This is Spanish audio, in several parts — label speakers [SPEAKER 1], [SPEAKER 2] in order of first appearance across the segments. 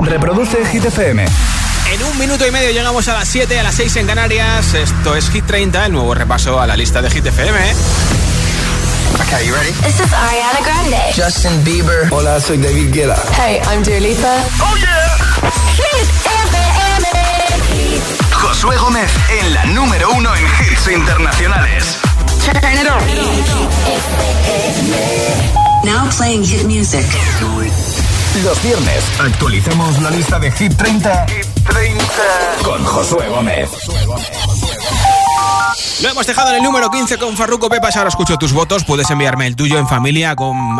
[SPEAKER 1] Reproduce Hit FM.
[SPEAKER 2] En un minuto y medio llegamos a las 7, a las 6 en Canarias. Esto es Hit 30, el nuevo repaso a la lista de Hit FM.
[SPEAKER 3] Okay, you ready?
[SPEAKER 4] This is Ariana Grande.
[SPEAKER 3] Justin Bieber.
[SPEAKER 5] Hola, soy David Guetta.
[SPEAKER 4] Hey, I'm Dua Lipa.
[SPEAKER 1] Oh yeah.
[SPEAKER 4] Hit FM.
[SPEAKER 1] Josué Gómez en la número uno en hits internacionales.
[SPEAKER 4] Turn it on.
[SPEAKER 6] Now playing hit music.
[SPEAKER 1] Los viernes actualizamos la lista de Hit 30, Hit 30. con Josué Gómez.
[SPEAKER 2] Lo hemos dejado en el número 15 con Farruco Pepas. Ahora escucho tus votos. Puedes enviarme el tuyo en familia,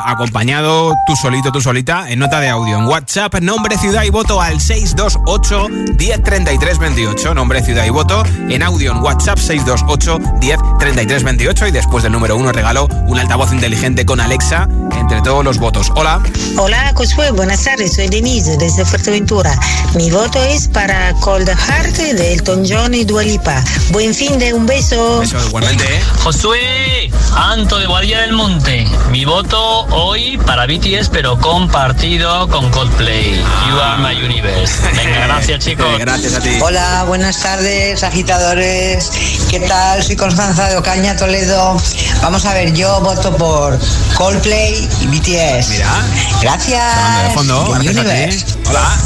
[SPEAKER 2] acompañado, tú solito, tú solita, en nota de audio. En WhatsApp, nombre, ciudad y voto al 628 1033 28. Nombre, ciudad y voto en audio en WhatsApp 628 1033 28. Y después del número 1 regalo un altavoz inteligente con Alexa entre todos los votos. Hola.
[SPEAKER 7] Hola, Josué. Buenas tardes. Soy Denise desde Fuerteventura. Mi voto es para Cold Heart de Elton John y Dua Lipa. Buen fin de un beso.
[SPEAKER 2] Eso igualmente, ¿eh?
[SPEAKER 8] Josué, Anto de Guadilla del Monte. Mi voto hoy para BTS, pero compartido con Coldplay. You are my universe. Venga, gracias, chicos.
[SPEAKER 2] Gracias a ti.
[SPEAKER 9] Hola, buenas tardes, agitadores. ¿Qué tal? Soy Constanza de Ocaña, Toledo. Vamos a ver, yo voto por Coldplay y BTS.
[SPEAKER 2] Mira.
[SPEAKER 9] Gracias.
[SPEAKER 2] De fondo. Gracias a ti. Hola.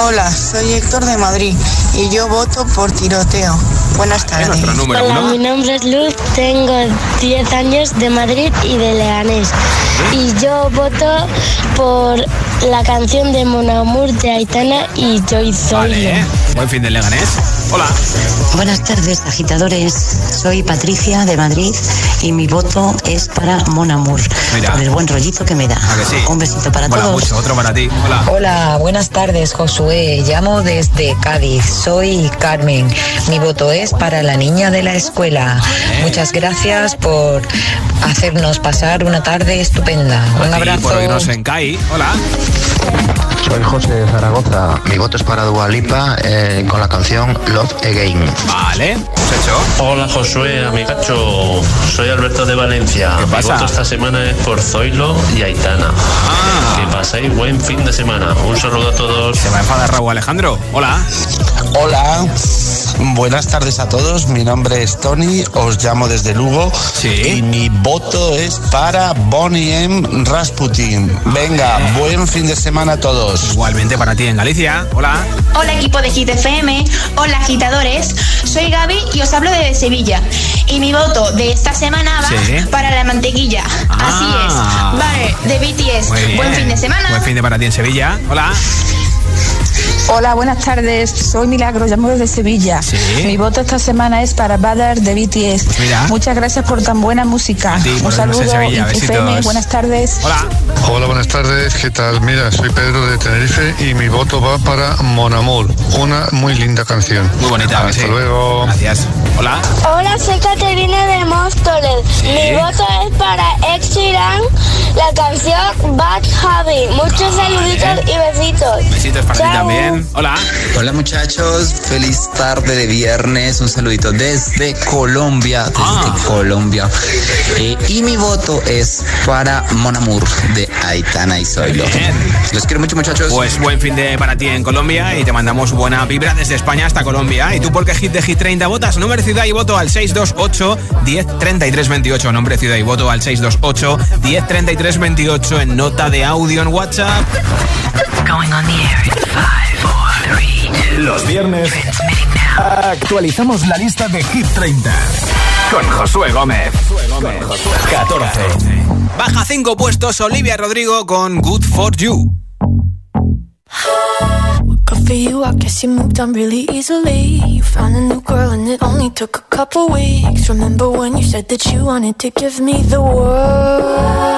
[SPEAKER 10] Hola, soy Héctor de Madrid y yo voto por tiroteo. Buenas
[SPEAKER 2] Es
[SPEAKER 10] tardes.
[SPEAKER 11] Hola,
[SPEAKER 2] uno.
[SPEAKER 11] mi nombre es Luz, tengo 10 años de Madrid y de Leganés. Y yo voto por la canción de Mon Amour de Aitana y Joy Zoilo.
[SPEAKER 2] Vale. Buen fin de Leganés. Hola.
[SPEAKER 6] Buenas tardes, agitadores. Soy Patricia de Madrid y mi voto es para Mon Amour.
[SPEAKER 2] Mira.
[SPEAKER 6] Por el buen rollito que me da.
[SPEAKER 2] ¿A que sí?
[SPEAKER 6] Un besito para
[SPEAKER 2] Mola
[SPEAKER 6] todos.
[SPEAKER 2] mucho. Otro para ti. Hola.
[SPEAKER 9] Hola, buenas tardes, Josué. Llamo desde Cádiz. Soy Carmen. Mi voto es para la niña de la escuela. Muchas gracias por hacernos pasar una tarde estupenda. Un abrazo.
[SPEAKER 2] por oírnos en CAI. Hola.
[SPEAKER 5] Soy José de Zaragoza. Mi voto es para Dua Lipa eh, con la canción Love Again.
[SPEAKER 2] Vale. Hecho.
[SPEAKER 12] Hola Josué, amigacho. Soy Alberto de Valencia.
[SPEAKER 2] ¿Qué pasa?
[SPEAKER 12] Mi voto esta semana es por Zoilo y Aitana.
[SPEAKER 2] Ah.
[SPEAKER 12] Que paséis buen fin de semana. Un saludo a todos.
[SPEAKER 2] Se va a enfadar Raúl Alejandro. Hola.
[SPEAKER 5] Hola. Buenas tardes a todos. Mi nombre es Tony. Os llamo desde Lugo.
[SPEAKER 2] Sí.
[SPEAKER 5] Y mi voto es para Bonnie M. Rasputin. Venga, buen fin de semana a todos.
[SPEAKER 2] Igualmente para ti en Galicia. Hola.
[SPEAKER 13] Hola equipo de Hit FM, hola agitadores, soy Gaby y os hablo de Sevilla. Y mi voto de esta semana va
[SPEAKER 2] Sí.
[SPEAKER 13] para la mantequilla.
[SPEAKER 2] Ah.
[SPEAKER 13] Así es. Vale, de BTS. Buen fin de semana.
[SPEAKER 2] Buen fin de para ti en Sevilla. Hola.
[SPEAKER 10] Hola, buenas tardes. Soy Milagro, llamo desde Sevilla.
[SPEAKER 2] Sí.
[SPEAKER 10] Mi voto esta semana es para Badar de BTS.
[SPEAKER 2] Pues mira.
[SPEAKER 10] Muchas gracias por tan buena música.
[SPEAKER 2] Ti
[SPEAKER 10] Un
[SPEAKER 2] en
[SPEAKER 10] saludo,
[SPEAKER 2] Sevilla.
[SPEAKER 10] FM, buenas tardes.
[SPEAKER 2] Hola.
[SPEAKER 14] Hola, buenas tardes. ¿Qué tal? Mira, soy Pedro de Tenerife y mi voto va para Mon Amour, una muy linda canción.
[SPEAKER 2] Muy bonita.
[SPEAKER 14] Hasta
[SPEAKER 2] sí.
[SPEAKER 14] luego.
[SPEAKER 2] Gracias. Hola.
[SPEAKER 11] Hola, soy Caterina de Móstoles.
[SPEAKER 2] Sí.
[SPEAKER 11] Mi voto es para Sheeran, la canción Bad Habit. Muchos saluditos y besitos.
[SPEAKER 2] Besitos para ti
[SPEAKER 11] Chao.
[SPEAKER 2] Hola.
[SPEAKER 15] Hola muchachos, feliz tarde de viernes, un saludito desde Colombia, desde
[SPEAKER 2] Ah.
[SPEAKER 15] Colombia. Eh, y mi voto es para Mon Amour de Aitana y Zoilo.
[SPEAKER 2] Bien.
[SPEAKER 15] Los quiero mucho muchachos.
[SPEAKER 2] Pues buen fin de para ti en Colombia y te mandamos buena vibra desde España hasta Colombia. ¿Y tú por qué hit de hit 30 votas? Nombre, ciudad y voto al 628 1033 28. Nombre, ciudad y voto al 628 1033 28 en nota de audio en WhatsApp.
[SPEAKER 1] Los viernes actualizamos la lista de Hit 30 con Josué Gómez. Con Josué 14.
[SPEAKER 2] Baja cinco puestos Olivia Rodrigo con Good for You.
[SPEAKER 16] Good for you, I guess you moved on really easily. You found a new girl and it only took a couple weeks. Remember when you said that you wanted to give me the world?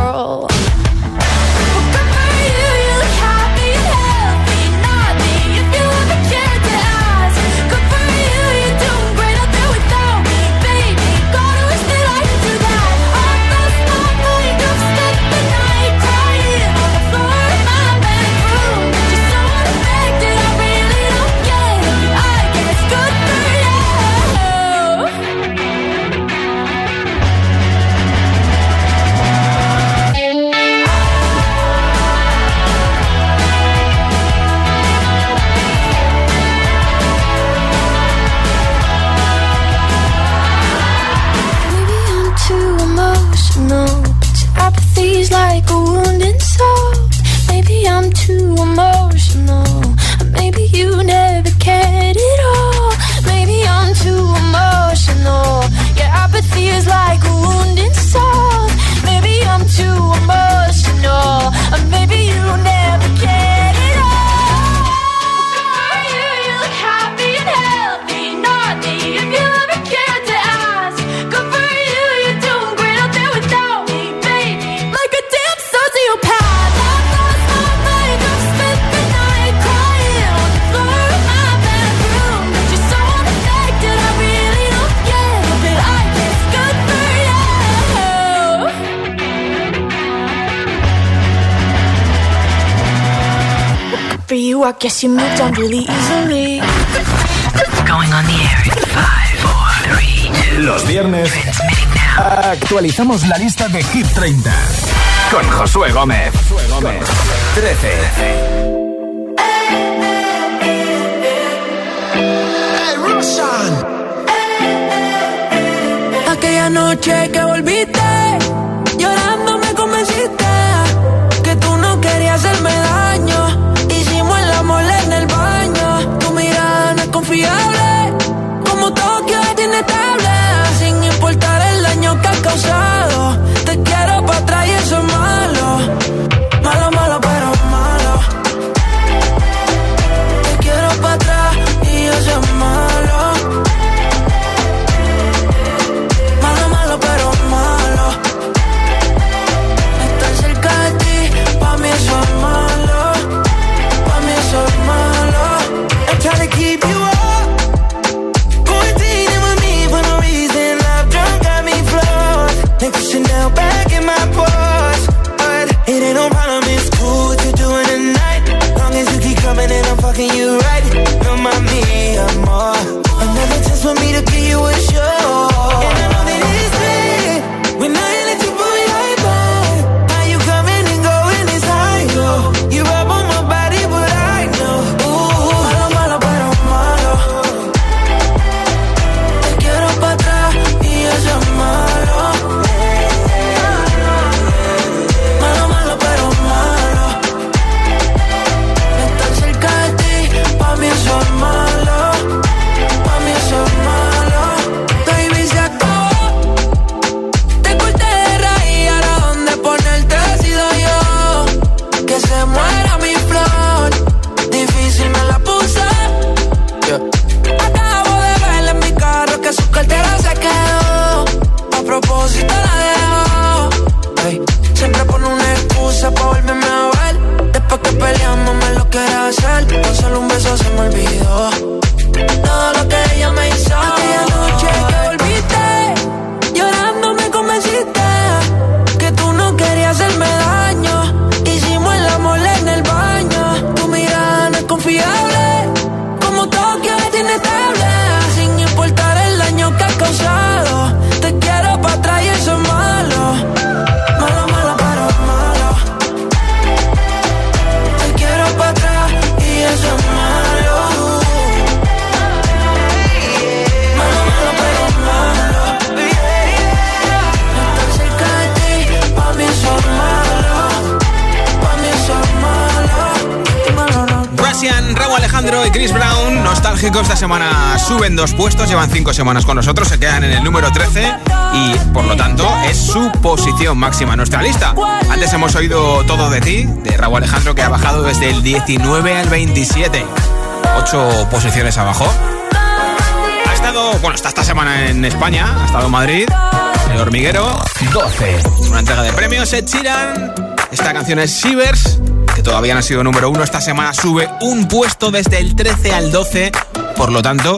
[SPEAKER 16] I guess
[SPEAKER 17] you moved on really easily.
[SPEAKER 1] Going on the air in five, four, three, two, Los viernes actualizamos la lista de Hit 30 con Josué Gómez. Josué Gómez. 13.
[SPEAKER 17] Aquella noche que volviste confiable. Como Tokio es inestable, sin importar el daño que ha causado.
[SPEAKER 2] semanas con nosotros, se quedan en el número 13 y por lo tanto es su posición máxima nuestra lista. Antes hemos oído Todo de ti, de Raúl Alejandro, que ha bajado desde el 19 al 27, 8 posiciones abajo. Ha estado, bueno, está esta semana en España, ha estado en Madrid, el hormiguero,
[SPEAKER 1] 12,
[SPEAKER 2] una entrega de premios, se chiran. Esta canción es Shivers que todavía no ha sido número uno. Esta semana sube un puesto desde el 13 al 12. Por lo tanto,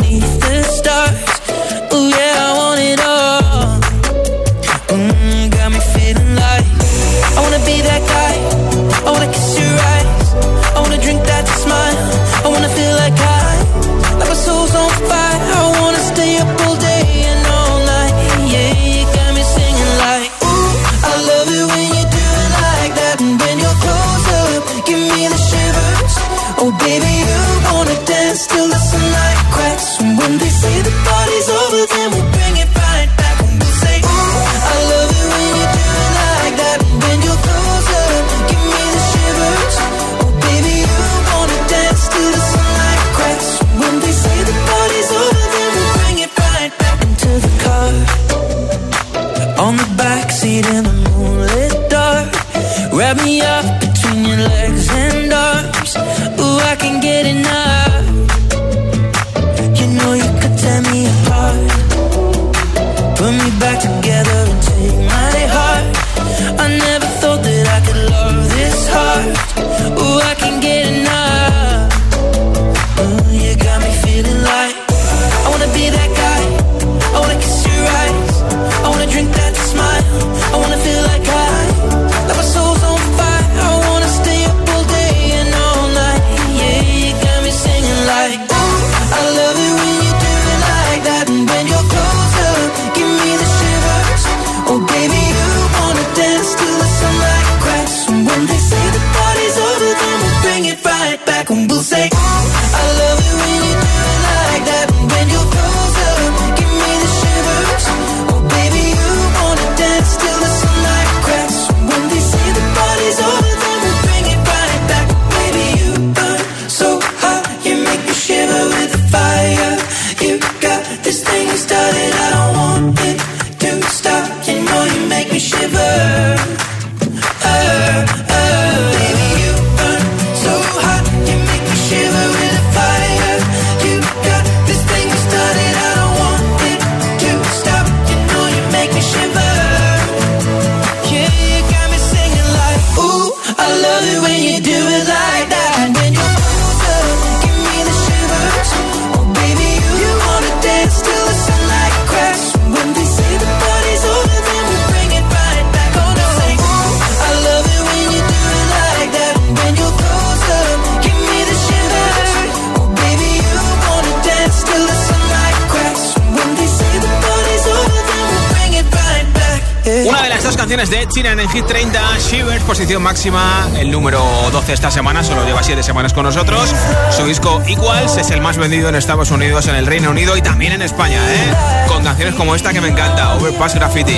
[SPEAKER 2] máxima,
[SPEAKER 17] el número 12 esta semana, solo lleva 7 semanas con nosotros. Su disco Equals es el más vendido en Estados Unidos, en el Reino Unido y también en España, ¿eh? con canciones como esta que me encanta, Overpass Graffiti.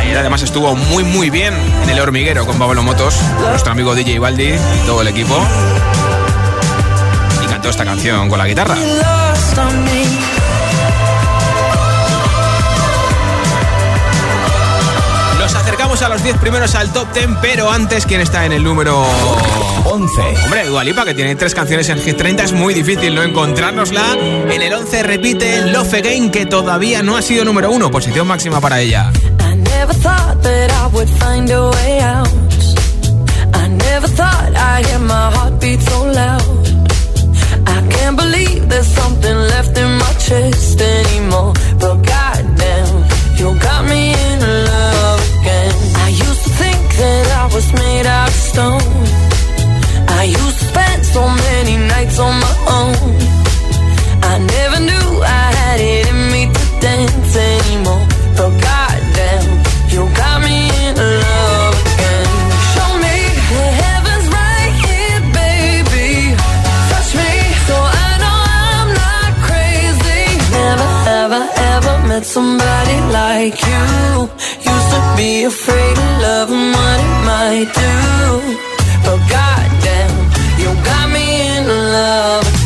[SPEAKER 17] Ayer además estuvo muy muy bien en el hormiguero con Pablo Motos, nuestro amigo DJ Baldi y todo el equipo. Y cantó esta canción con la guitarra. Acercamos a los 10 primeros al top 10, pero antes, ¿quién está en el número 11? Hombre, Dualipa, que tiene tres canciones en Hit 30, es muy difícil no encontrárnosla. En el 11 repite Love Again, que todavía no ha sido número 1, posición máxima para ella. I never thought that I would find a way out. I never thought hear my heartbeat so loud. can't believe there's something left in my chest anymore. But goddamn, you got me in love was made out of stone. I used to spend so many nights on my own. I never knew I had it in me to dance anymore. But goddamn, you got me in love again. Show me the heaven's right here, baby. Touch me so I know I'm not crazy. Never, ever, ever met somebody like you. Be afraid of love and what it might do. But goddamn, you got me in love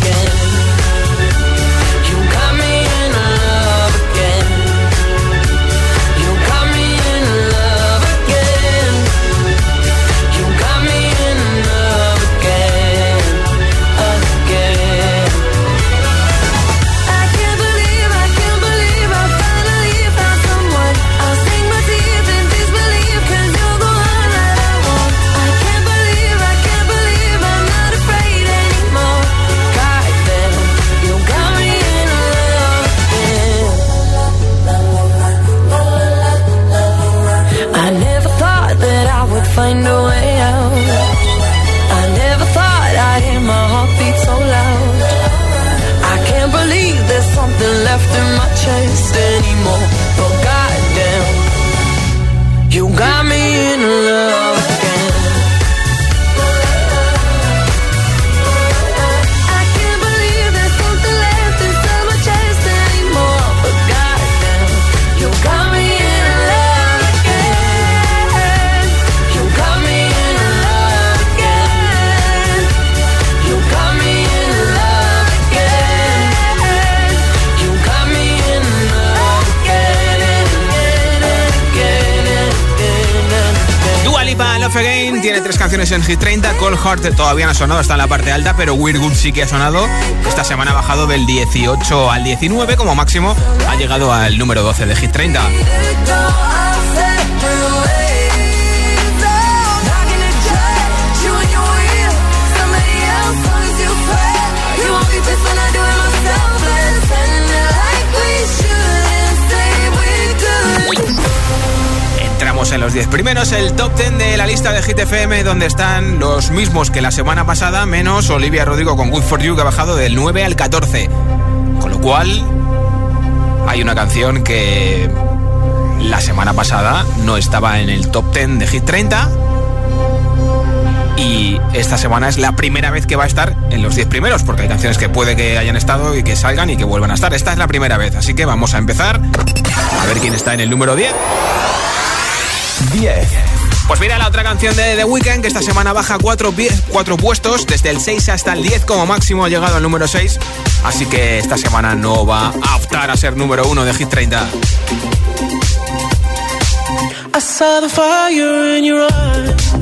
[SPEAKER 17] chasing. Tiene tres canciones en Hit 30. Cold Heart todavía no ha sonado, está en la parte alta, pero Weird Good sí que ha sonado. Esta semana ha bajado del 18 al 19, como máximo ha llegado al número 12 de Hit 30. En los 10 primeros, el top 10 de la lista de Hit FM, donde están los mismos que la semana pasada, menos Olivia Rodrigo con Good For You, que ha bajado del 9 al 14. Con lo cual, hay una canción que la semana pasada no estaba en el top 10 de Hit 30. Y esta semana es la primera vez que va a estar en los 10 primeros, porque hay canciones que puede que hayan estado y que salgan y que vuelvan a estar. Esta es la primera vez, así que vamos a empezar a ver quién está en el número 10.
[SPEAKER 1] 10.
[SPEAKER 17] Pues mira la otra canción de The Weeknd que esta semana baja cuatro, cuatro puestos, desde el 6 hasta el 10 como máximo ha llegado al número 6, así que esta semana no va a optar a ser número 1 de Hit 30. I saw the fire in your eyes.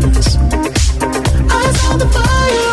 [SPEAKER 17] I saw the fire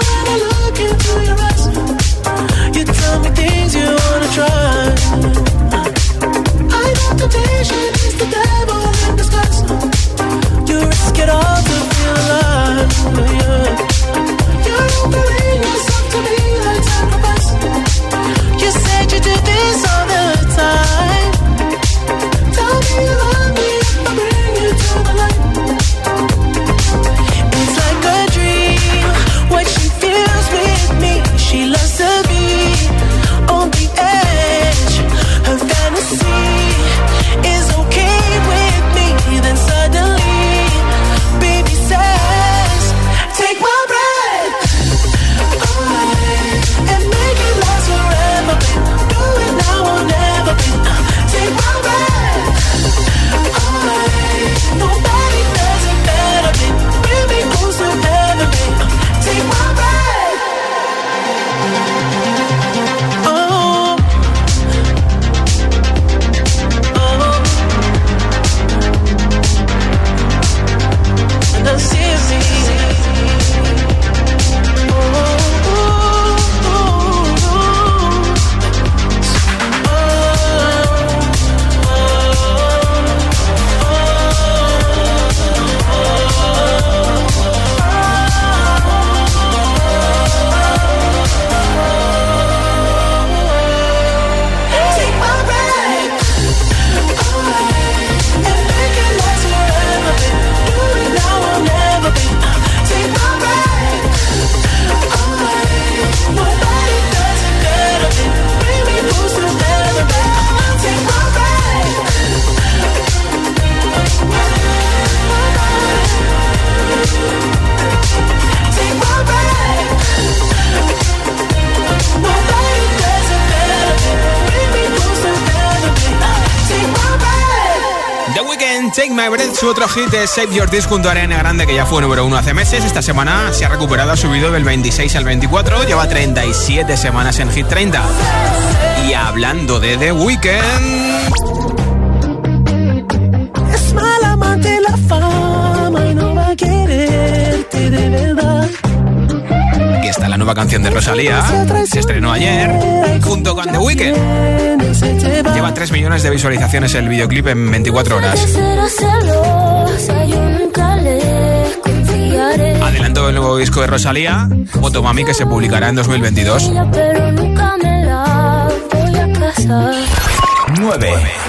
[SPEAKER 17] su otro hit es Save Your Disc junto a Ariana Grande, que ya fue número uno hace meses. Esta semana se ha recuperado, ha subido del 26 al 24, lleva 37 semanas en Hit 30. Y hablando de The Weeknd... nueva canción de Rosalía, se estrenó ayer, junto con The Weeknd. Lleva 3 millones de visualizaciones el videoclip en 24 horas. Adelanto el nuevo disco de Rosalía, Mami, que se publicará en 2022. 9.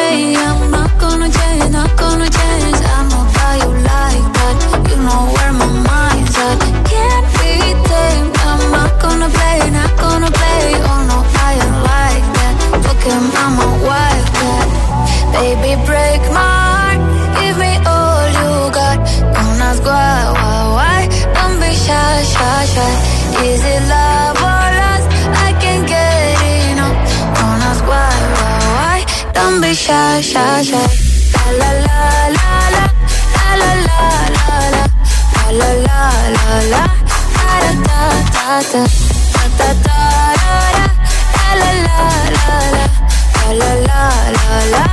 [SPEAKER 18] shy, shy, shy. La la la la la, la la la la, la la la la, la da da da da, da da da da, la la la la la, la la la la la, la.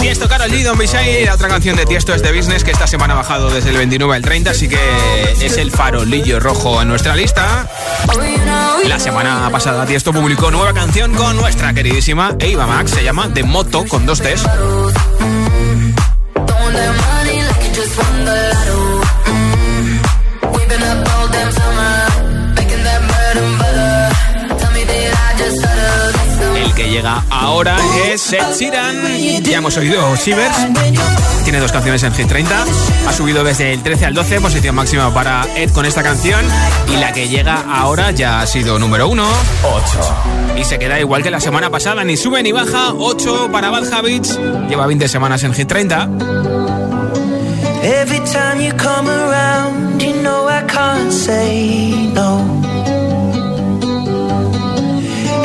[SPEAKER 2] Tiesto, Karol G, Don Bishai, la otra canción de Tiesto es de Business que esta semana ha bajado desde el 29 al 30, así que es el farolillo rojo en nuestra lista. La semana pasada Tiesto publicó nueva canción con nuestra queridísima Eva Max, se llama De Moto con dos T's. Llega ahora es Ed Sheeran. Ya hemos oído Shivers. Tiene dos canciones en Hit 30. Ha subido desde el 13 al 12, posición máxima para Ed con esta canción. Y la que llega ahora ya ha sido número 1. 8. Y se queda igual que la semana pasada, ni sube ni baja. 8 para Bad Habits. Lleva 20 semanas en Hit 30.
[SPEAKER 17] Every time you come around, you know I can't say no.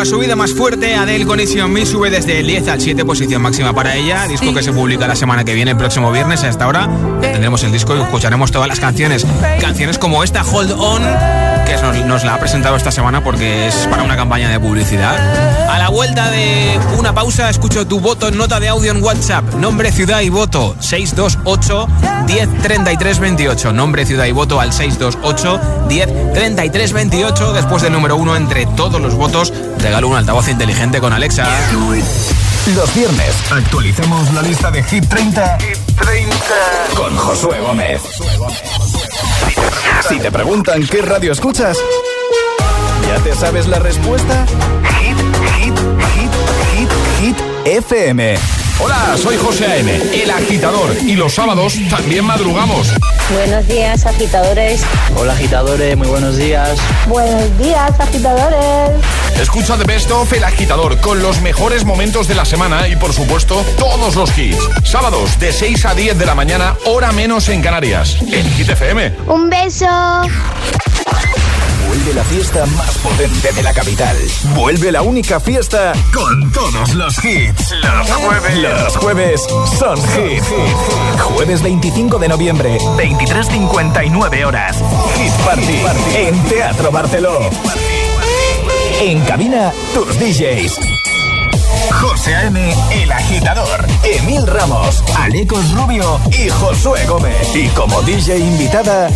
[SPEAKER 2] La subida más fuerte, Adele con Easy Me sube desde el 10 al 7, posición máxima para ella. Disco que se publica la semana que viene, el próximo viernes. Hasta ahora tendremos el disco y escucharemos todas las canciones. Canciones como esta, Hold On, nos, la ha presentado esta semana porque es para una campaña de publicidad. A la vuelta de una pausa, escucho tu voto en nota de audio en WhatsApp. Nombre, ciudad y voto 628 10 28. Nombre, ciudad y voto al 628 10 33 28. Después del número uno entre todos los votos, regalo un altavoz inteligente con Alexa.
[SPEAKER 1] Los viernes actualicemos la lista de Hit 30, 30. con Josué Gómez. Si te preguntan qué radio escuchas, ¿ya te sabes la respuesta? Hit, hit, hit, hit, hit, FM. Hola, soy José A.M., el agitador, y los sábados también madrugamos.
[SPEAKER 19] Buenos días, agitadores.
[SPEAKER 20] Hola, agitadores, muy buenos días.
[SPEAKER 19] Buenos días, agitadores.
[SPEAKER 1] Escucha The Best of El Agitador con los mejores momentos de la semana y, por supuesto, todos los hits. Sábados de 6 a 10 de la mañana, hora menos en Canarias, en Hit FM.
[SPEAKER 21] Un beso.
[SPEAKER 1] Vuelve la fiesta más potente de la capital. Vuelve la única fiesta con todos los hits. Los jueves. Los jueves son hit. Jueves 25 de noviembre, 23.59 horas. Hit Party. En Teatro Barceló. En cabina, tus DJs. José A.M., El Agitador, Emil Ramos, Alecos Rubio y Josué Gómez. Y como DJ invitada,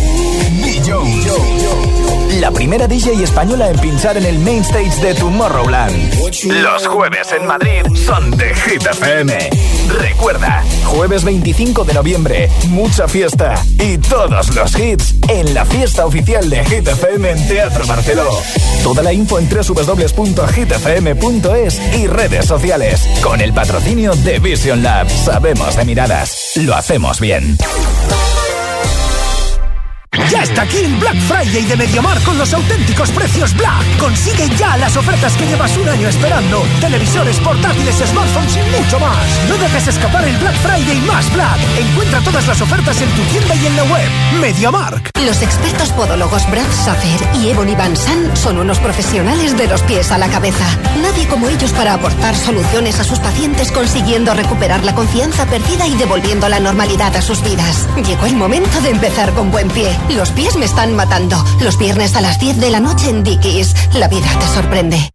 [SPEAKER 1] la primera DJ española en pinchar en el main stage de Tomorrowland. Los jueves en Madrid son de Hit FM. Recuerda, jueves 25 de noviembre, mucha fiesta y todos los hits en la fiesta oficial de Hit FM en Teatro Barceló. Toda la info en www.hitfm.es y redes sociales. Con el patrocinio de Vision Lab. Sabemos de miradas. Lo hacemos bien.
[SPEAKER 22] Ya está aquí el Black Friday de Mediamar con los auténticos precios Black. Consigue ya las ofertas que llevas un año esperando. Televisores, portátiles, smartphones y mucho más. No dejes escapar el Black Friday más Black. Encuentra todas las ofertas en tu tienda y en la web. Mediamark.
[SPEAKER 23] Los expertos podólogos Brad Safer y Ebony Van San son unos profesionales de los pies a la cabeza. Nadie como ellos para aportar soluciones a sus pacientes consiguiendo recuperar la confianza perdida y devolviendo la normalidad a sus vidas. Llegó el momento de empezar con buen pie. Los pies me están matando. Los viernes a las 10 de la noche en Dickies. La vida te sorprende.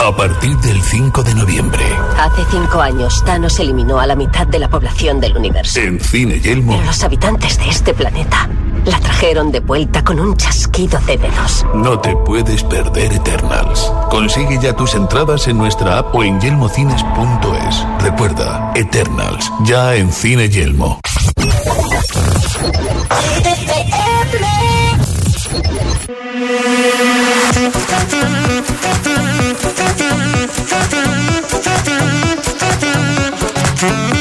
[SPEAKER 1] A partir del 5 de noviembre.
[SPEAKER 23] Hace cinco años, Thanos eliminó a la mitad de la población del universo.
[SPEAKER 1] En Cine Yelmo.
[SPEAKER 23] Pero los habitantes de este planeta la trajeron de vuelta con un chasquido de dedos.
[SPEAKER 1] No te puedes perder Eternals. Consigue ya tus entradas en nuestra app o en yelmocines.es. Recuerda, Eternals, ya en Cine Yelmo. Mm-hmm.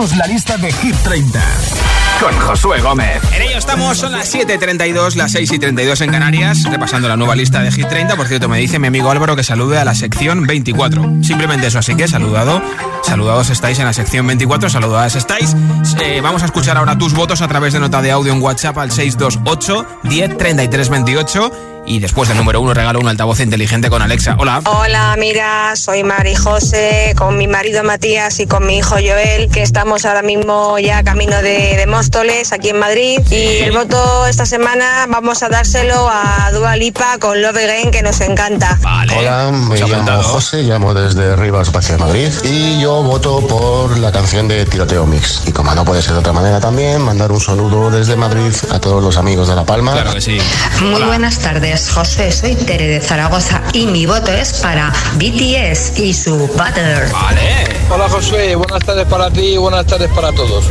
[SPEAKER 1] La lista de Hit 30 con Josué Gómez.
[SPEAKER 2] En ello estamos, son las 7.32, las 6.32 en Canarias, repasando la nueva lista de Hit 30. Por cierto, me dice mi amigo Álvaro que salude a la sección 24. Simplemente eso, así que saludado. Saludados estáis en la sección 24, saludadas estáis. Eh, vamos a escuchar ahora tus votos a través de nota de audio en WhatsApp al 628 10 33 28 y después del número uno regalo un altavoz inteligente con Alexa. Hola.
[SPEAKER 24] Hola, mira, soy Mari José con mi marido Matías y con mi hijo Joel, que estamos ahora mismo ya camino de, de Móstoles, aquí en Madrid. Y el voto esta semana vamos a dárselo a Dua Lipa con Love Again, que nos encanta.
[SPEAKER 5] Hola, me llamo José, llamo desde Rivas, Valle de Madrid y yo voto por la canción de Tiroteo Mix. Y como no puede ser de otra manera también, mandar un saludo desde Madrid a todos los amigos de La Palma.
[SPEAKER 2] Claro que sí.
[SPEAKER 9] Muy buenas tardes, José. Soy Tere de Zaragoza y mi voto es para BTS y su Butter.
[SPEAKER 25] Hola Josué, buenas tardes para ti y buenas tardes para todos.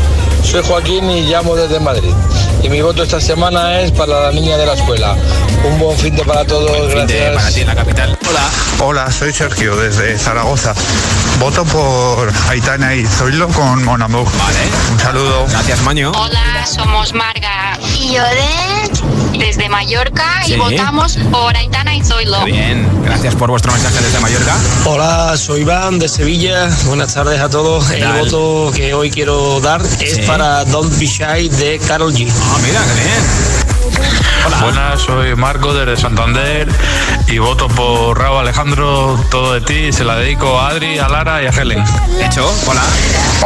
[SPEAKER 25] Soy Joaquín y llamo desde Madrid. Y mi voto esta semana es para la niña de la escuela. Un buen fin de para todos, gracias.
[SPEAKER 2] para ti en la capital. Hola.
[SPEAKER 26] Hola, soy Sergio desde Zaragoza. Voto por Aitana y Zoilo con Monamuk.
[SPEAKER 2] Vale.
[SPEAKER 26] Un saludo.
[SPEAKER 2] Gracias, Maño.
[SPEAKER 27] Hola, somos Marga y Lloret desde Mallorca
[SPEAKER 2] Sí.
[SPEAKER 27] y votamos por Aitana y Zoilo.
[SPEAKER 2] Bien, gracias por vuestro mensaje desde Mallorca.
[SPEAKER 28] Hola, soy Iván de Sevilla. Buenas tardes a todos. El
[SPEAKER 2] tal?
[SPEAKER 28] voto que hoy quiero dar es
[SPEAKER 2] Sí.
[SPEAKER 28] para Don't Be Shy de Carol G.
[SPEAKER 2] Ah, mira, qué bien.
[SPEAKER 29] Buenas, soy Marco desde Santander y voto por Raúl Alejandro, todo de ti. Se la dedico a Adri, a Lara y a Helen.
[SPEAKER 2] Hecho, hola.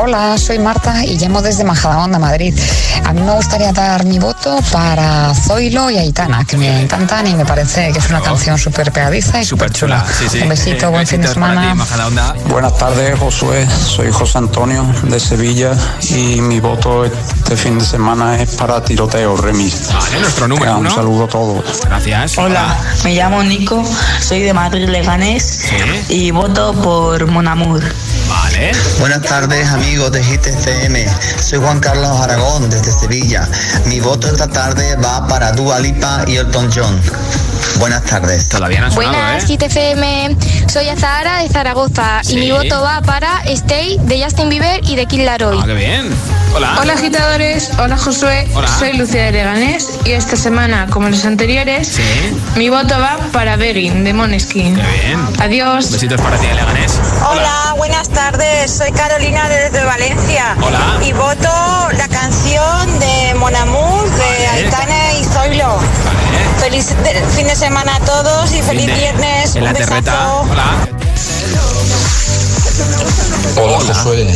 [SPEAKER 30] Hola, soy Marta y llamo desde Majadahonda, Madrid. A mí me gustaría dar mi voto para Zoilo y Aitana, que me encantan y me parece que es una canción súper pegadiza y súper chula.
[SPEAKER 2] Sí, sí.
[SPEAKER 30] Un besito,
[SPEAKER 2] Eh,
[SPEAKER 30] buen fin de semana.
[SPEAKER 2] ti.
[SPEAKER 31] Buenas tardes, Josué. Soy José Antonio de Sevilla y mi voto este fin de semana es para Tiroteo Remix.
[SPEAKER 2] Vale, nuestro número
[SPEAKER 31] Un saludo a todos.
[SPEAKER 2] Gracias.
[SPEAKER 32] Hola, me llamo Nico, soy de Madrid Leganés y voto por Monamur.
[SPEAKER 2] Vale.
[SPEAKER 33] Buenas tardes amigos de GTCM, soy Juan Carlos Aragón desde Sevilla. Mi voto esta tarde va para Dua Lipa y Elton John. Buenas tardes.
[SPEAKER 2] Todavía no
[SPEAKER 4] Buenas, GTFM. Soy Azahara de Zaragoza
[SPEAKER 2] Sí.
[SPEAKER 4] y mi voto va para Stay de Justin Bieber y de Kid Laroi.
[SPEAKER 2] Ah, qué bien. Hola.
[SPEAKER 17] Hola agitadores, hola Josué,
[SPEAKER 2] Hola.
[SPEAKER 17] soy Lucía de Leganés y esta semana, como los anteriores, mi voto va para Begin de Moneskin.
[SPEAKER 2] Bien.
[SPEAKER 17] Adiós.
[SPEAKER 2] Besitos para ti, Leganés.
[SPEAKER 24] Hola, buenas tardes. Soy Carolina desde Valencia.
[SPEAKER 2] Hola.
[SPEAKER 24] Y voto la canción de Mon Amour de Aitana y Zoilo. Feliz de- fin de semana a todos y feliz
[SPEAKER 2] Fin de-
[SPEAKER 24] viernes.
[SPEAKER 2] En la
[SPEAKER 24] Un
[SPEAKER 2] terreta.
[SPEAKER 24] besazo.
[SPEAKER 2] Hola.
[SPEAKER 3] Hola Josué,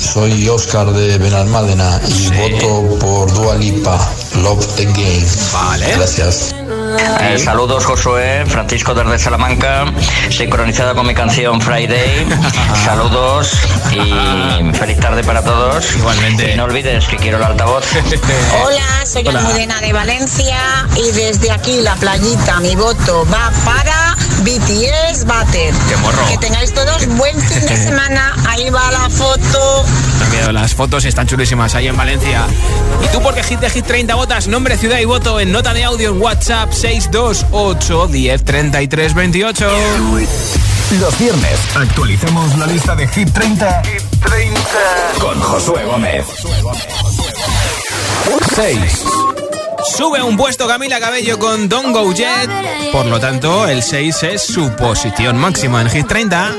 [SPEAKER 3] soy Oscar de Benalmádena y voto por Dua Lipa, Love Again.
[SPEAKER 2] Vale.
[SPEAKER 3] Gracias.
[SPEAKER 34] Eh, saludos Josué, Francisco desde Salamanca, sincronizada con mi canción Friday. saludos y feliz tarde para todos. Igualmente. Y no olvides que quiero el altavoz.
[SPEAKER 24] Hola, soy
[SPEAKER 34] Hola.
[SPEAKER 24] Almudena de Valencia y desde aquí la playita mi voto va para BTS Butter.
[SPEAKER 2] Qué morro.
[SPEAKER 24] Que tengáis todos buen fin de semana. Ahí va la foto.
[SPEAKER 2] Las fotos están chulísimas ahí en Valencia. ¿Y tú por qué hit de hit 30 votas? Nombre, ciudad y voto en nota de audio en WhatsApp 628 10 33 28.
[SPEAKER 1] Los viernes actualizamos la lista de Hit 30, con Josué Gómez. 6.
[SPEAKER 2] Sube un puesto Camila Cabello con Don't Go Jet. Por lo tanto, el 6 es su posición máxima en Hit 30.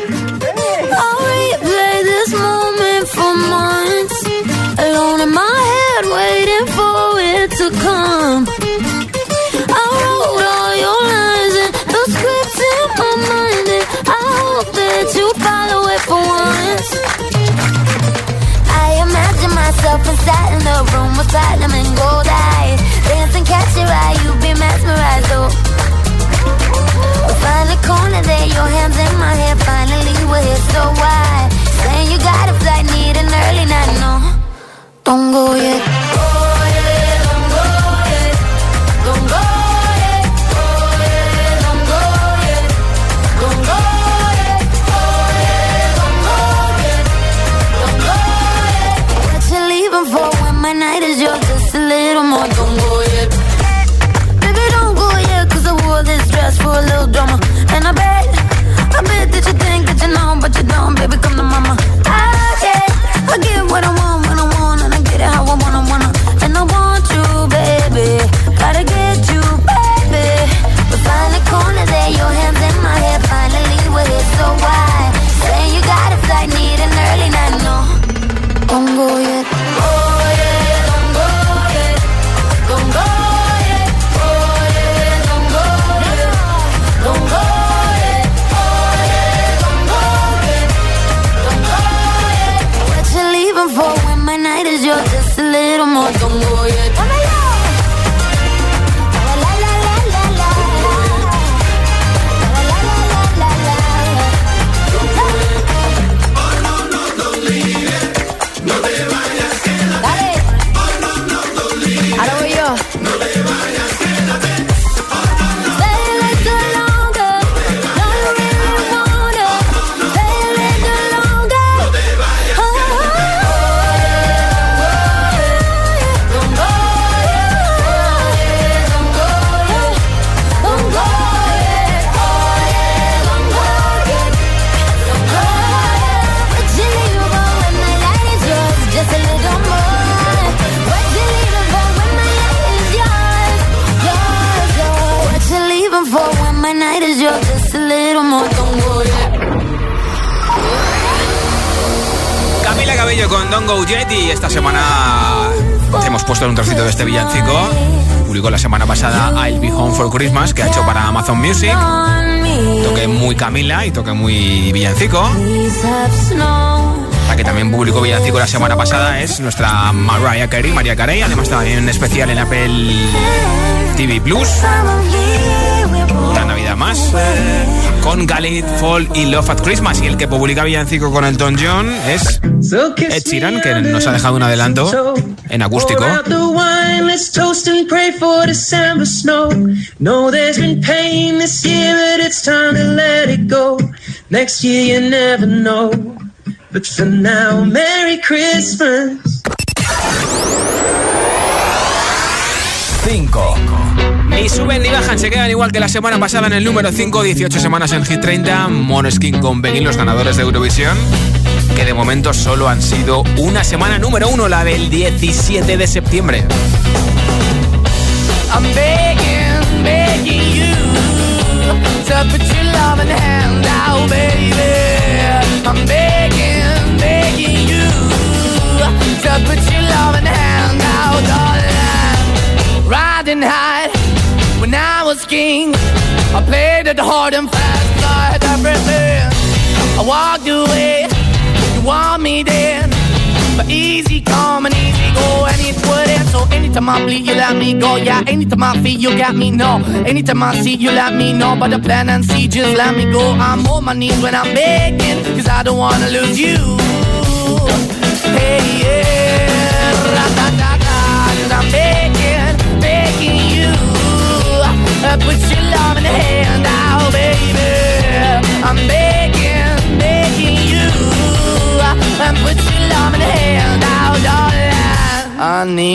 [SPEAKER 18] I imagine myself inside in the room with platinum and gold eyes. Dance and catch your eye, you'd be
[SPEAKER 2] mesmerized, oh. Con Don't Go Jet y esta semana hemos puesto un trocito de este villancico. Publicó la semana pasada I'll Be Home for Christmas que ha hecho para Amazon Music. Toque muy Camila y toque muy villancico. La que también publicó villancico la semana pasada es nuestra Mariah Carey, María Carey. Además también en especial en Apple TV Plus. Una Navidad más con Galit, Fall y Love at Christmas. Y el que publica villancico con Elton John es Ed Sheeran, que nos ha dejado un adelanto en acústico.
[SPEAKER 35] But for now, Merry Christmas.
[SPEAKER 1] 5.
[SPEAKER 2] Ni suben ni bajan, se quedan igual que la semana pasada en el número 5, 18 semanas en Hit 30, Moneskin con Begin, los ganadores de Eurovisión, que de momento solo han sido una semana número 1, la del 17 de septiembre.
[SPEAKER 36] I'm begging, begging you to put your love in hand out, baby. I'm begging, begging you to put your love in hand out, darling. Riding high when I was king. I played it hard and fast, had everything. I walked away, you want me then. But easy come and easy go, and it would end. So anytime I bleed, you let me go. Yeah, anytime I feel, you got me, no. Anytime I see, you let me know. But the plan and see, just let me go. I'm on my knees when I'm begging, cause I don't wanna lose you.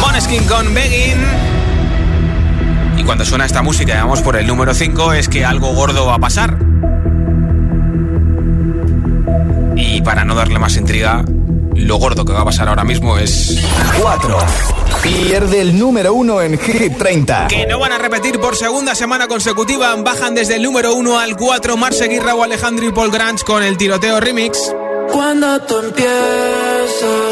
[SPEAKER 2] Moneskin con Begging. Y cuando suena esta música y vamos por el número 5 es que algo gordo va a pasar. Y para no darle más intriga, lo gordo que va a pasar ahora mismo es
[SPEAKER 1] 4. Pierde el número 1 en Hit 30.
[SPEAKER 2] Que no van a repetir por segunda semana consecutiva. Bajan desde el número 1 al 4 Marce Guirra o Alejandro y Paul Granch con el tiroteo remix.
[SPEAKER 35] Cuando tú empiezas,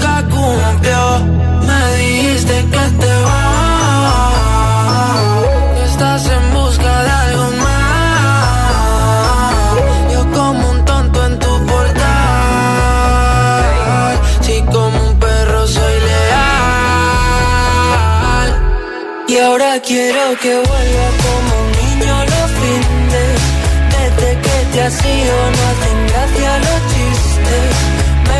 [SPEAKER 17] te vas, estás en busca de algo más. Yo como un tonto en tu portal, si como un perro soy leal. Y ahora quiero que vuelva como un niño los fines. Desde que te has ido no hacen gracia los chistes. Me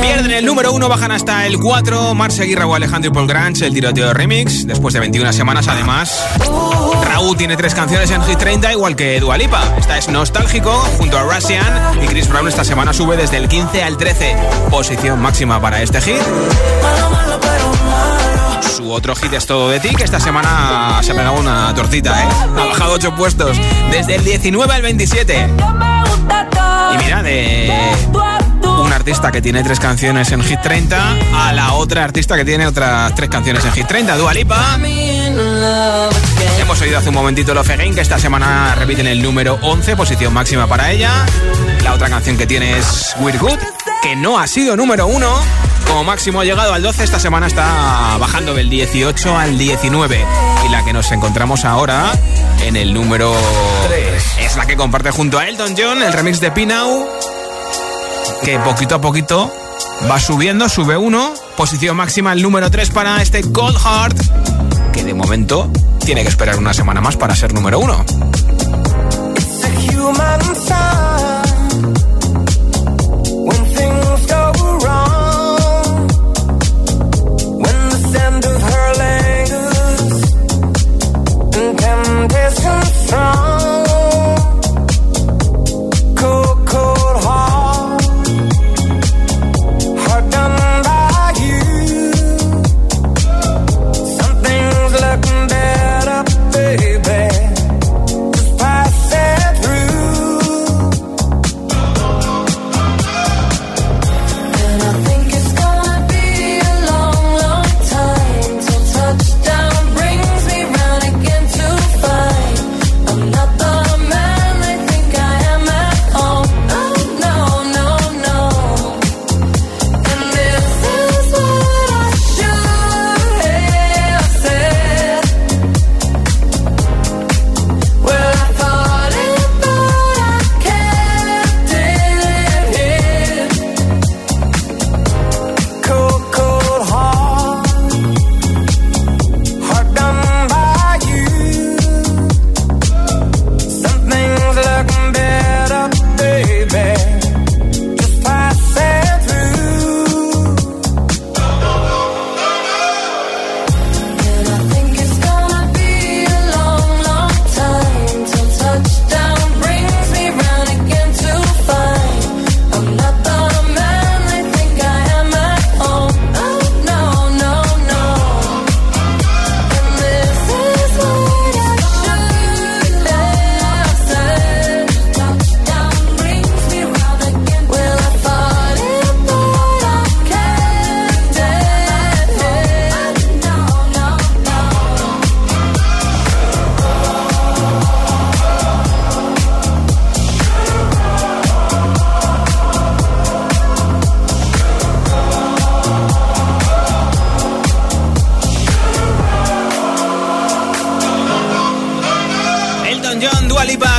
[SPEAKER 2] Pierden el número uno, bajan hasta el 4. Marce Guirra Alejandro y Paul Grange, el tiroteo remix. Después de 21 semanas, además. Raúl tiene tres canciones en Hit 30, igual que Dualipa. Esta es Nostálgico, junto a Russian. Y Chris Brown esta semana sube desde el 15 al 13. Posición máxima para este hit. Su otro hit es Todo de ti, que esta semana se ha pegado una tortita, ¿eh? Ha bajado 8 puestos. Desde el 19 al 27. Y mira, de artista que tiene tres canciones en Hit 30 a la otra artista que tiene otras tres canciones en Hit 30, Dua Lipa. Hemos oído hace un momentito Love Again, que esta semana repiten el número 11, posición máxima para ella. La otra canción que tiene es We're Good, que no ha sido número 1. Como máximo ha llegado al 12, esta semana está bajando del 18 al 19. Y la que nos encontramos ahora en el número 3 es la que comparte junto a Elton John, el remix de Pinau, que poquito a poquito va subiendo, sube uno, posición máxima el número 3 para este Cold Heart, que de momento tiene que esperar una semana más para ser número 1.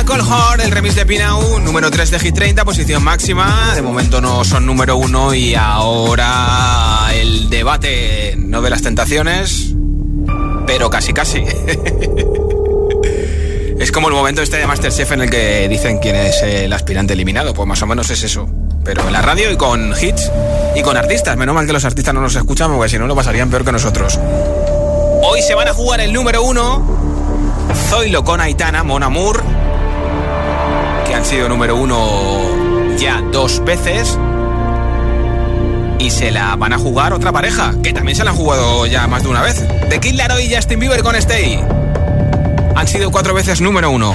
[SPEAKER 17] Cold Heart,
[SPEAKER 2] el remix de Pinau, número 3 de Hit 30, posición máxima. De momento no son número 1 y ahora el debate, no de las tentaciones, pero casi casi. es como el momento este de Masterchef en el que dicen quién es el aspirante eliminado, pues más o menos es eso. Pero en la radio y con hits y con artistas. Menos mal que los artistas no nos escuchan porque si no lo pasarían peor que nosotros. Hoy se van a jugar el número 1 Zoilo con Aitana, Mon Amour, que han sido número uno ya dos veces. Y se la van a jugar otra pareja, que también se la han jugado ya más de una vez. De Kid Laroi y Justin Bieber con Stay. Han sido cuatro veces número uno.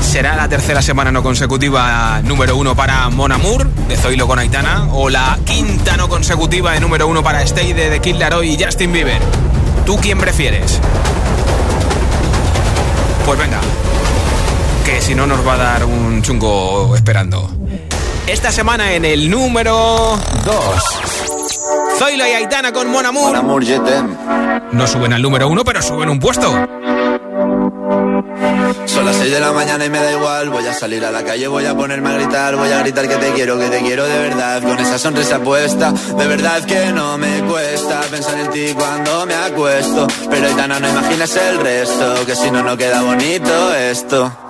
[SPEAKER 2] ¿Será la tercera semana no consecutiva número uno para Mon Amour, de Zoilo con Aitana? ¿O la quinta no consecutiva de número uno para Stay de The Kid Laroi y Justin Bieber? ¿Tú quién prefieres? Pues venga, si no nos va a dar un chungo esperando. Esta semana en el número 2. Zoilo y Aitana con Mon Amour.
[SPEAKER 37] Mon
[SPEAKER 2] No suben al número 1, pero suben un puesto.
[SPEAKER 37] Son las 6 de la mañana y me da igual. Voy a salir a la calle, voy a ponerme a gritar. Voy a gritar que te quiero, que te quiero de verdad. Con esa sonrisa puesta, de verdad que no me cuesta pensar en ti cuando me acuesto. Pero Aitana, no imaginas el resto, que si no, no queda bonito esto.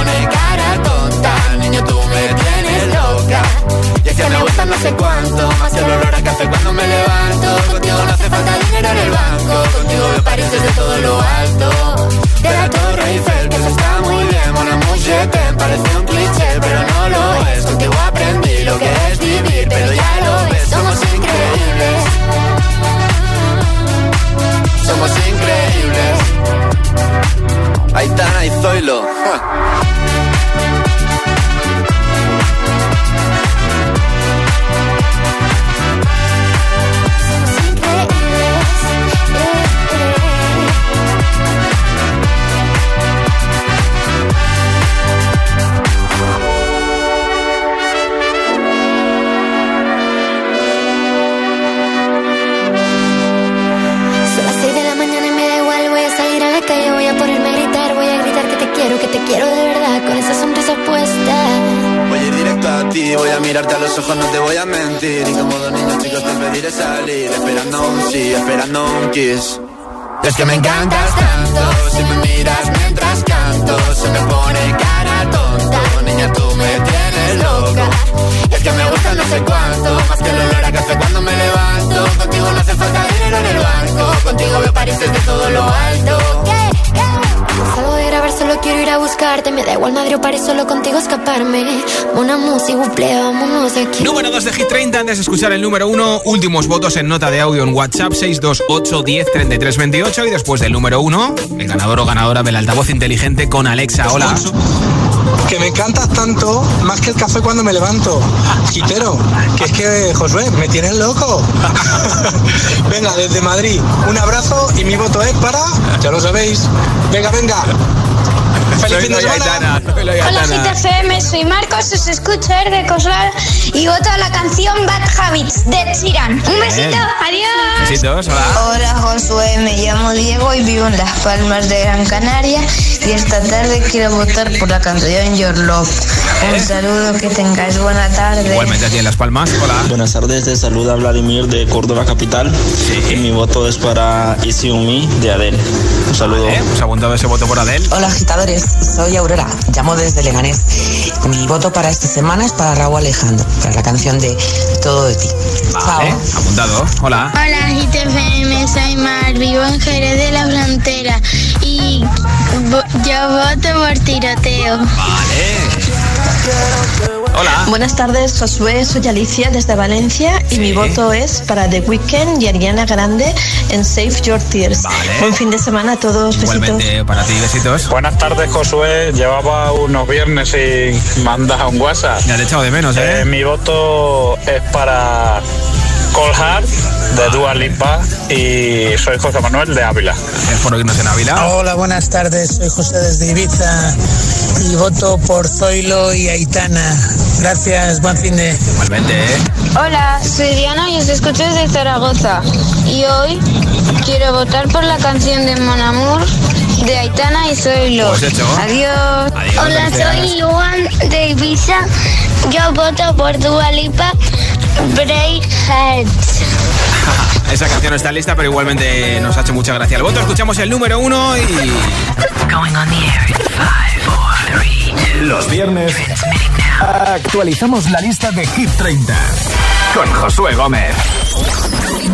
[SPEAKER 37] que me gusta no sé cuánto, más el olor a café cuando me levanto. Contigo no hace falta dinero en el banco, contigo me París desde todo lo alto. De la Torre Eiffel, que eso está muy bien, mon amour, t'aime, parece un cliché, pero no lo es. Contigo aprendí lo que es vivir, pero ya lo ves, somos increíbles. Somos increíbles. Aitana y Zoilo.
[SPEAKER 4] Son
[SPEAKER 37] mirarte a los ojos, no te voy a mentir. Y como dos niños chicos te pediré salir, esperando un sí, esperando un kiss. Es que me encantas tanto, si me miras mientras canto, se me pone cara tonta. Niña, tú me tienes loca. Y es que me gusta no sé cuánto, más que el olor a café cuando me levanto. Contigo no hace falta dinero en el banco, contigo veo París desde todo lo alto.
[SPEAKER 4] Salgo de grabar, solo quiero ir a buscarte. Me da igual Madrid o París, solo contigo escaparme. Una música, buple, vámonos de aquí.
[SPEAKER 2] Número 2 de Hit 30, antes de escuchar el número 1, últimos votos en nota de audio en WhatsApp 628 10 33 28 y después del número 1, el ganador o ganadora del altavoz inteligente con Alexa. Hola.
[SPEAKER 38] Que me encantas tanto, más que el café cuando me levanto. Quitero, que es que, Josué, me tienes loco. venga, desde Madrid, un abrazo y mi voto es para, ya lo sabéis. Venga, venga. ¡Feliz fin de semana!
[SPEAKER 11] Hola GTFM, soy Marcos, os escucho desde Coslada y voto a la canción Bad Habits de Sheeran. Un besito,
[SPEAKER 2] Bien.
[SPEAKER 11] adiós.
[SPEAKER 2] Besitos, hola.
[SPEAKER 39] Hola Josué, me llamo Diego y vivo en Las Palmas de Gran Canaria y esta tarde quiero votar por la canción Your Love. Un saludo, que tengáis buena tarde.
[SPEAKER 2] Igualmente aquí en Las Palmas, hola.
[SPEAKER 31] Buenas tardes, te saluda Vladimir de Córdoba Capital. Y mi voto es para Easy on Me de Adele. Un saludo.
[SPEAKER 2] Hemos apuntado ese voto por Adele.
[SPEAKER 40] Hola agitadores,
[SPEAKER 41] soy Aurora, llamo desde Leganés. Mi voto para esta semana es para Raúl Alejandro, para la canción de Todo de ti.
[SPEAKER 2] Vale, apuntado. Hola.
[SPEAKER 11] Hola, GTFM, soy Mar, vivo en Jerez de la Frontera y vo- yo voto por tiroteo.
[SPEAKER 2] Hola.
[SPEAKER 40] Buenas tardes, Josué. Soy Alicia desde Valencia y mi voto es para The Weeknd y Ariana Grande en Save Your Tears. Buen fin de semana a todos. Besitos.
[SPEAKER 2] Igualmente para ti, besitos.
[SPEAKER 42] Buenas tardes, Josué. Llevaba unos viernes sin mandar un WhatsApp.
[SPEAKER 2] Ya te he echado de menos, ¿eh?
[SPEAKER 42] mi voto es para Cold Heart de Dua Lipa y soy José Manuel de Ávila.
[SPEAKER 2] Gracias por oírnos en Ávila.
[SPEAKER 43] Hola, buenas tardes. Soy José desde Ibiza y voto por Zoilo y Aitana. Gracias, buen fin de.
[SPEAKER 2] Igualmente, ¿eh?
[SPEAKER 11] Hola, soy Diana y os escucho desde Zaragoza. Y hoy quiero votar por la canción de Mon Amour de Aitana y Zoilo.
[SPEAKER 2] Pues hecho.
[SPEAKER 11] Adiós.
[SPEAKER 2] Adiós,
[SPEAKER 11] Hola, soy Luan de Ibiza. Yo voto por Dua Lipa, Break Heads.
[SPEAKER 2] Esa canción está lista, pero igualmente nos ha hecho mucha gracia el voto. Escuchamos el número uno y.
[SPEAKER 1] Los viernes actualizamos la lista de Hit 30 con Josué Gómez.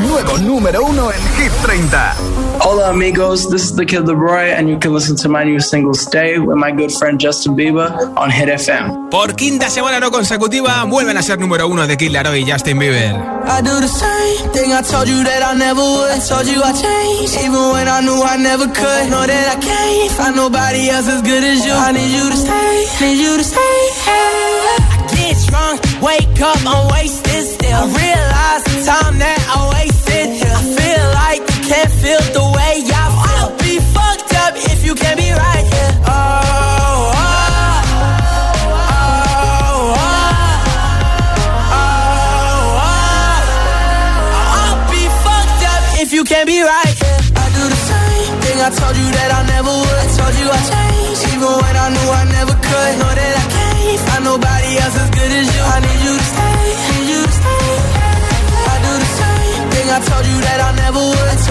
[SPEAKER 1] Nuevo número uno en Hit 30.
[SPEAKER 44] Hola amigos, this is the Kid Leroy, and you can listen to my new single "Stay" with my good friend Justin Bieber on Hit FM.
[SPEAKER 2] Por quinta semana no consecutiva, vuelven a ser número uno de Kid Laroi y Justin Bieber.
[SPEAKER 17] I do the same thing I told you that I never would. I told you I changed, even when I knew I never could. Know that I can't find nobody else as good as you. I need you to stay, need you to stay. I get drunk, wake up, I'm wasted still. I realize the time that I wasted here. I feel like you can't feel the way I feel. I'll be fucked up if you can't be right here. Oh, oh, oh, oh, oh. If you can't be right here. I do the same thing I told you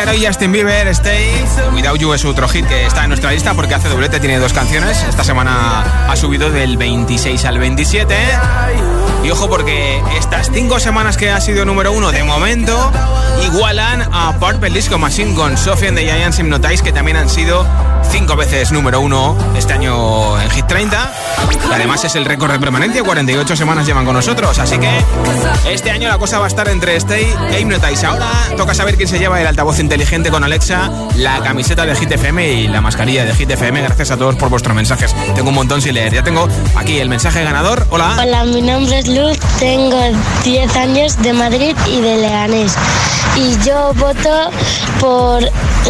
[SPEAKER 2] 30 de Killer y Justin Bieber, Stay. Without You es otro hit que está en nuestra lista porque hace doblete, tiene dos canciones. Esta semana ha subido del 26 al 27. Y ojo porque estas cinco semanas que ha sido número uno de momento igualan a Purple Disco Machine con Sophie and the Giants Hypnotize que también han sido cinco veces número uno este año en Hit 30. Además es el récord de permanencia, 48 semanas llevan con nosotros. Así que este año la cosa va a estar entre Stay e Hypnotize. Ahora toca saber quién se lleva el altavoz inteligente con Alexa, la camiseta de Hit FM y la mascarilla de Hit FM. Gracias a todos por vuestros mensajes. Tengo un montón sin leer. Ya tengo aquí el mensaje ganador. Hola.
[SPEAKER 11] Hola, mi nombre es Luz, tengo 10 años de Madrid y de Leganés. Y yo voto por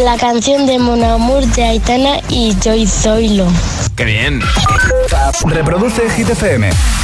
[SPEAKER 11] la canción de Mon Amour de Aitana y Joy Zoilo.
[SPEAKER 2] Qué bien.
[SPEAKER 1] Reproduce Hit.